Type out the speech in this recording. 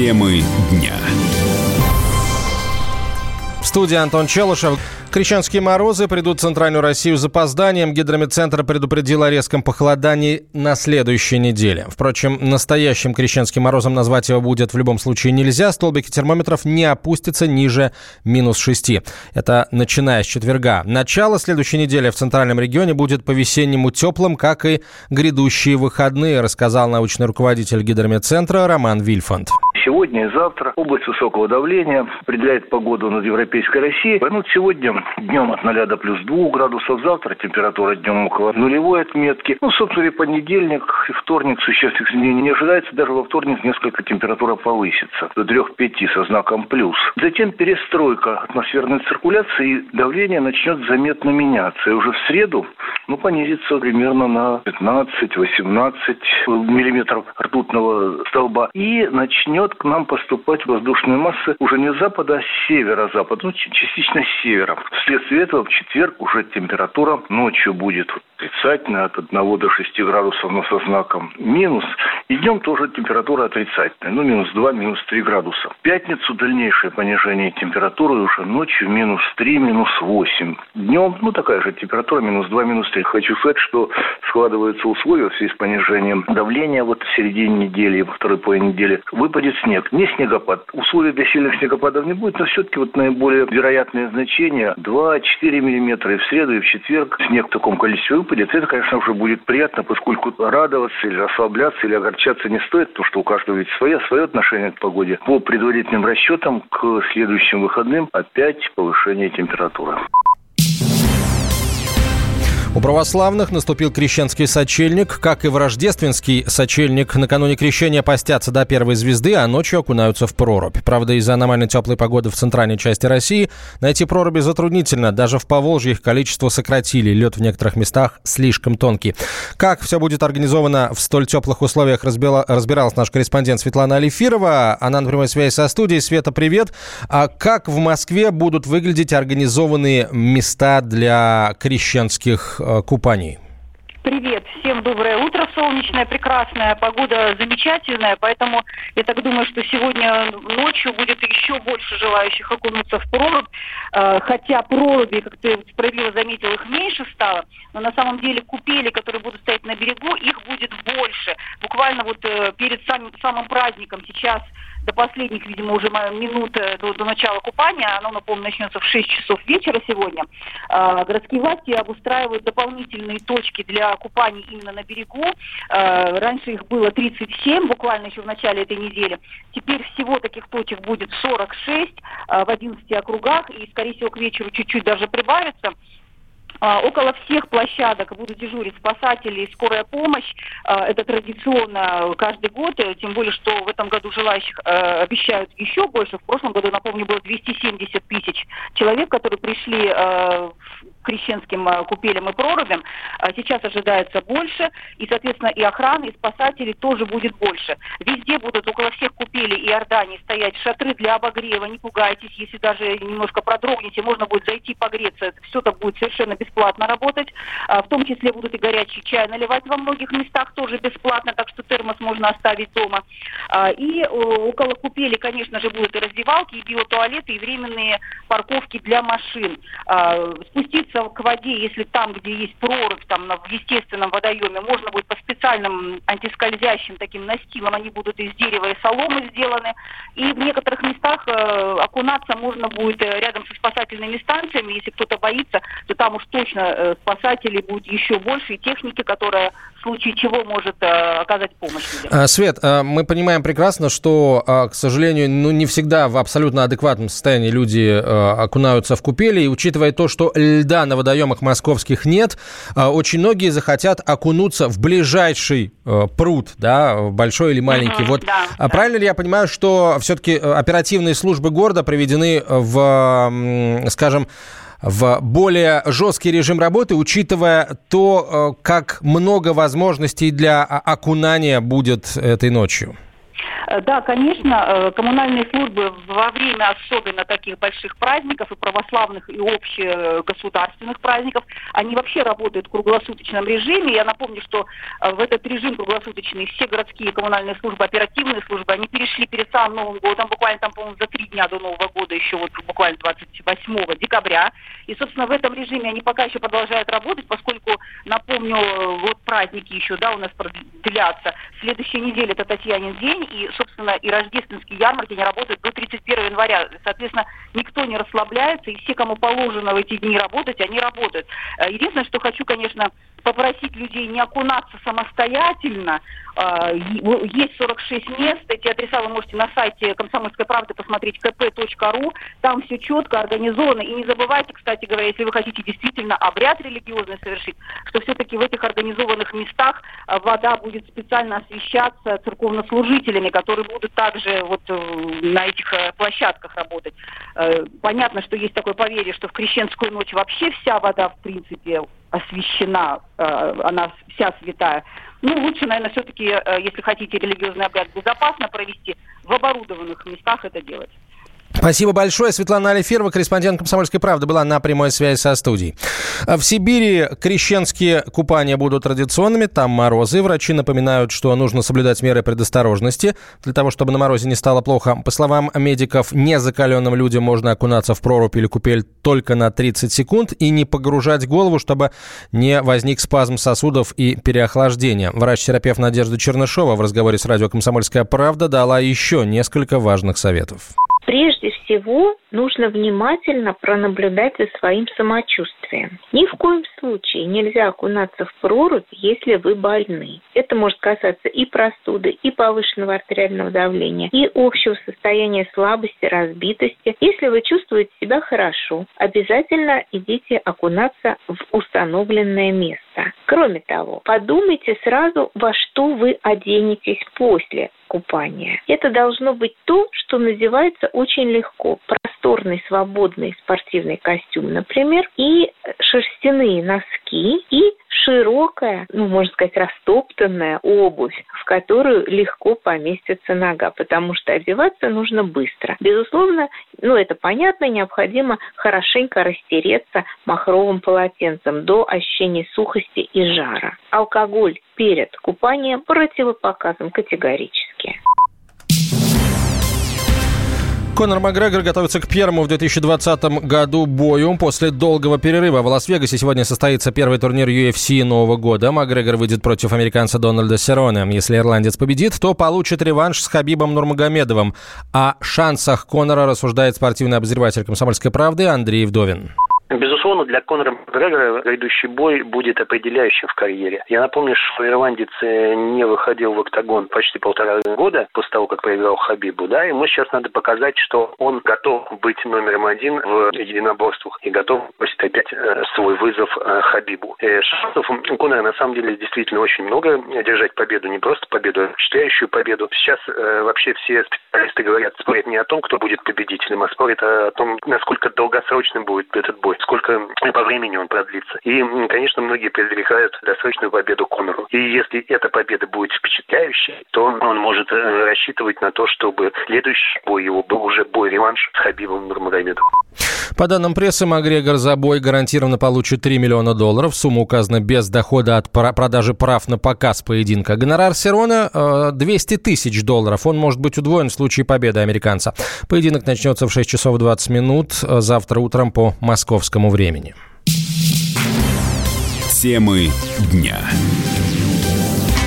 Темы дня. В студии Антон Челышев. Крещенские морозы придут в Центральную Россию с запозданием. Гидрометцентр предупредил о резком похолодании на следующей неделе. Впрочем, настоящим крещенским морозом назвать его будет в любом случае нельзя. Столбики термометров не опустятся ниже минус 6. Это начиная с четверга. Начало следующей недели в Центральном регионе будет по-весеннему теплым, как и грядущие выходные, рассказал научный руководитель гидрометцентра Роман Вильфанд. Сегодня и завтра область высокого давления определяет погоду над Европейской Россией. Ну, сегодня днем от 0 до плюс 2 градусов, завтра температура днем около нулевой отметки. Ну, собственно, и понедельник, и вторник существенных изменений не ожидается. Даже во вторник несколько температура повысится до 3-5 со знаком плюс. Затем перестройка атмосферной циркуляции и давление начнет заметно меняться. И уже в среду ну, понизится примерно на 15-18 миллиметров ртутного столба. И начнет к нам поступать воздушные массы уже не с запада, а с севера-запада, ну, частично с севера. Вследствие этого в четверг уже температура ночью будет отрицательная от 1 до 6 градусов, но со знаком минус. И днем тоже температура отрицательная, ну, минус 2, минус 3 градуса. В пятницу дальнейшее понижение температуры уже ночью минус 3, минус 8. Днем, ну, такая же температура, минус 2, минус 3. Хочу сказать, что складываются условия в связи с понижением давления вот в середине недели, во второй половине недели. Выпадет снег, не снегопад. Условий для сильных снегопадов не будет, но все-таки вот наиболее вероятные значения 2-4 миллиметра и в среду, и в четверг снег в таком количестве выпадет. Это, конечно, уже будет приятно, поскольку радоваться или расслабляться, или огорчаться не стоит, потому что у каждого ведь свое, свое отношение к погоде. По предварительным расчетам, к следующим выходным опять повышение температуры. У православных наступил крещенский сочельник. Как и в рождественский сочельник, накануне крещения постятся до первой звезды, а ночью окунаются в прорубь. Правда, из-за аномально теплой погоды в центральной части России найти проруби затруднительно. Даже в Поволжье их количество сократили. Лед в некоторых местах слишком тонкий. Как все будет организовано в столь теплых условиях, разбила, разбиралась наш корреспондент Светлана Алифирова. Она на прямой связи со студией. Света, привет. А как в Москве будут выглядеть организованные места для крещенских Э, купаний. Привет, всем доброе утро, солнечное, прекрасная, погода замечательная, поэтому я так думаю, что сегодня ночью будет еще больше желающих окунуться в прорубь, э, хотя проруби, как ты справедливо заметил, их меньше стало, но на самом деле купели, которые будут стоять на берегу, их будет больше. Буквально вот э, перед самым, самым праздником сейчас до последних, видимо, уже минут до, до начала купания, оно, напомню, начнется в 6 часов вечера сегодня, э, городские власти обустраивают дополнительные точки для купаний именно на берегу. Э, раньше их было 37, буквально еще в начале этой недели. Теперь всего таких точек будет 46 э, в 11 округах, и, скорее всего, к вечеру чуть-чуть даже прибавится. А, около всех площадок будут дежурить спасатели и скорая помощь. А, это традиционно каждый год, э, тем более, что в этом году желающих э, обещают еще больше. В прошлом году, напомню, было 270 тысяч человек, которые пришли э, крещенским э, купелям и прорубям. А сейчас ожидается больше, и, соответственно, и охраны, и спасателей тоже будет больше. Везде будут около всех купелей и Иордании стоять шатры для обогрева. Не пугайтесь, если даже немножко продрогнете, можно будет зайти погреться. Все это будет совершенно бесплатно работать. А, в том числе будут и горячий чай наливать во многих местах тоже бесплатно, так что термос можно оставить дома. А, и около купели, конечно же, будут и раздевалки, и биотуалеты, и временные парковки для машин. Спуститься спуститься к воде, если там, где есть прорубь, там в естественном водоеме, можно будет по специальным антискользящим таким настилам, они будут из дерева и соломы сделаны. И в некоторых местах э, окунаться можно будет э, рядом со спасательными станциями. Если кто-то боится, то там уж точно э, спасателей будет еще больше, и техники, которая в случае чего может э, оказать помощь людям. А, Свет, а, мы понимаем прекрасно, что, а, к сожалению, ну, не всегда в абсолютно адекватном состоянии люди окунаются в купели, и учитывая то, что льда на водоемах московских нет, очень многие захотят окунуться в ближайший пруд, да, большой или маленький. Угу, вот да, правильно да. ли я понимаю, что все-таки оперативные службы города приведены в, скажем, в более жесткий режим работы, учитывая то, э, как много возможностей для окунания будет этой ночью? Э, да, конечно, э, коммунальные службы во время особенно таких больших праздников и православных, и общегосударственных праздников, они вообще работают в круглосуточном режиме. Я напомню, что в этот режим круглосуточный все городские коммунальные службы, оперативные службы, перешли перед самым Новым годом, буквально там, по-моему, за три дня до Нового года, еще вот буквально 28 декабря. И, собственно, в этом режиме они пока еще продолжают работать, поскольку, напомню, вот праздники еще, да, у нас продлятся. Следующая неделя это Татьянин день, и, собственно, и рождественские ярмарки не работают до 31 января. Соответственно, никто не расслабляется, и все, кому положено в эти дни работать, они работают. Э, единственное, что хочу, конечно, попросить людей не окунаться самостоятельно. А, есть 46 мест, эти адреса вы можете на сайте «Комсомольской правды» посмотреть kp.ru, там все четко организовано. И не забывайте, кстати говоря, если вы хотите действительно обряд религиозный совершить, что все-таки в этих организованных местах а, вода будет специально освещаться церковнослужителями, которые будут также вот э, на этих э, площадках работать. Э, понятно, что есть такое поверье, что в крещенскую ночь вообще вся вода, в принципе, освящена, э, она вся святая. Ну, лучше, наверное, все-таки, э, если хотите религиозный обряд безопасно провести, в оборудованных местах это делать. Спасибо большое. Светлана Алиферова, корреспондент «Комсомольской правды», была на прямой связи со студией. В Сибири крещенские купания будут традиционными, там морозы. Врачи напоминают, что нужно соблюдать меры предосторожности для того, чтобы на морозе не стало плохо. По словам медиков, незакаленным людям можно окунаться в прорубь или купель только на 30 секунд и не погружать голову, чтобы не возник спазм сосудов и переохлаждение. Врач-терапевт Надежда Чернышова в разговоре с радио «Комсомольская правда» дала еще несколько важных советов. Прежде всего, нужно внимательно пронаблюдать за своим самочувствием. Ни в коем случае нельзя окунаться в прорубь, если вы больны. Это может касаться и простуды, и повышенного артериального давления, и общего состояния слабости, разбитости. Если вы чувствуете себя хорошо, обязательно идите окунаться в установленное место. Кроме того, подумайте сразу, во что вы оденетесь после купания. Это должно быть то, что называется очень легко. Просторный, свободный спортивный костюм, например, и шерстяные носки, и широкая, ну, можно сказать, растоптанная обувь, в которую легко поместится нога, потому что одеваться нужно быстро. Безусловно, ну, это понятно, необходимо хорошенько растереться махровым полотенцем до ощущения сухости и жара. Алкоголь перед купанием противопоказан категорически. Конор Макгрегор готовится к первому в 2020 году бою. После долгого перерыва в Лас-Вегасе сегодня состоится первый турнир UFC Нового года. Макгрегор выйдет против американца Дональда Сероне. Если ирландец победит, то получит реванш с Хабибом Нурмагомедовым. О шансах Конора рассуждает спортивный обозреватель «Комсомольской правды» Андрей Вдовин. Безусловно, для Конора Макгрегора грядущий бой будет определяющим в карьере. Я напомню, что ирландец э, не выходил в октагон почти полтора года после того, как проиграл Хабибу, да, ему сейчас надо показать, что он готов быть номером один в единоборствах и готов бросить опять э, свой вызов э, Хабибу. Шансов у Конора на самом деле действительно очень много держать победу, не просто победу, а впечатляющую победу. Сейчас вообще все специалисты говорят, спорят не о том, кто будет победителем, а спорят о том, насколько долгосрочным будет этот бой сколько по времени он продлится. И, конечно, многие предрекают досрочную победу Конору. И если эта победа будет впечатляющей, то он может э, рассчитывать на то, чтобы следующий бой его был уже бой-реванш с Хабибом Нурмагомедовым. По данным прессы, Макгрегор за бой гарантированно получит 3 миллиона долларов. Сумма указана без дохода от продажи прав на показ поединка. Гонорар Серона 200 э, тысяч долларов. Он может быть удвоен в случае победы американца. Поединок начнется в 6 часов 20 минут э, завтра утром по московскому времени. Темы дня.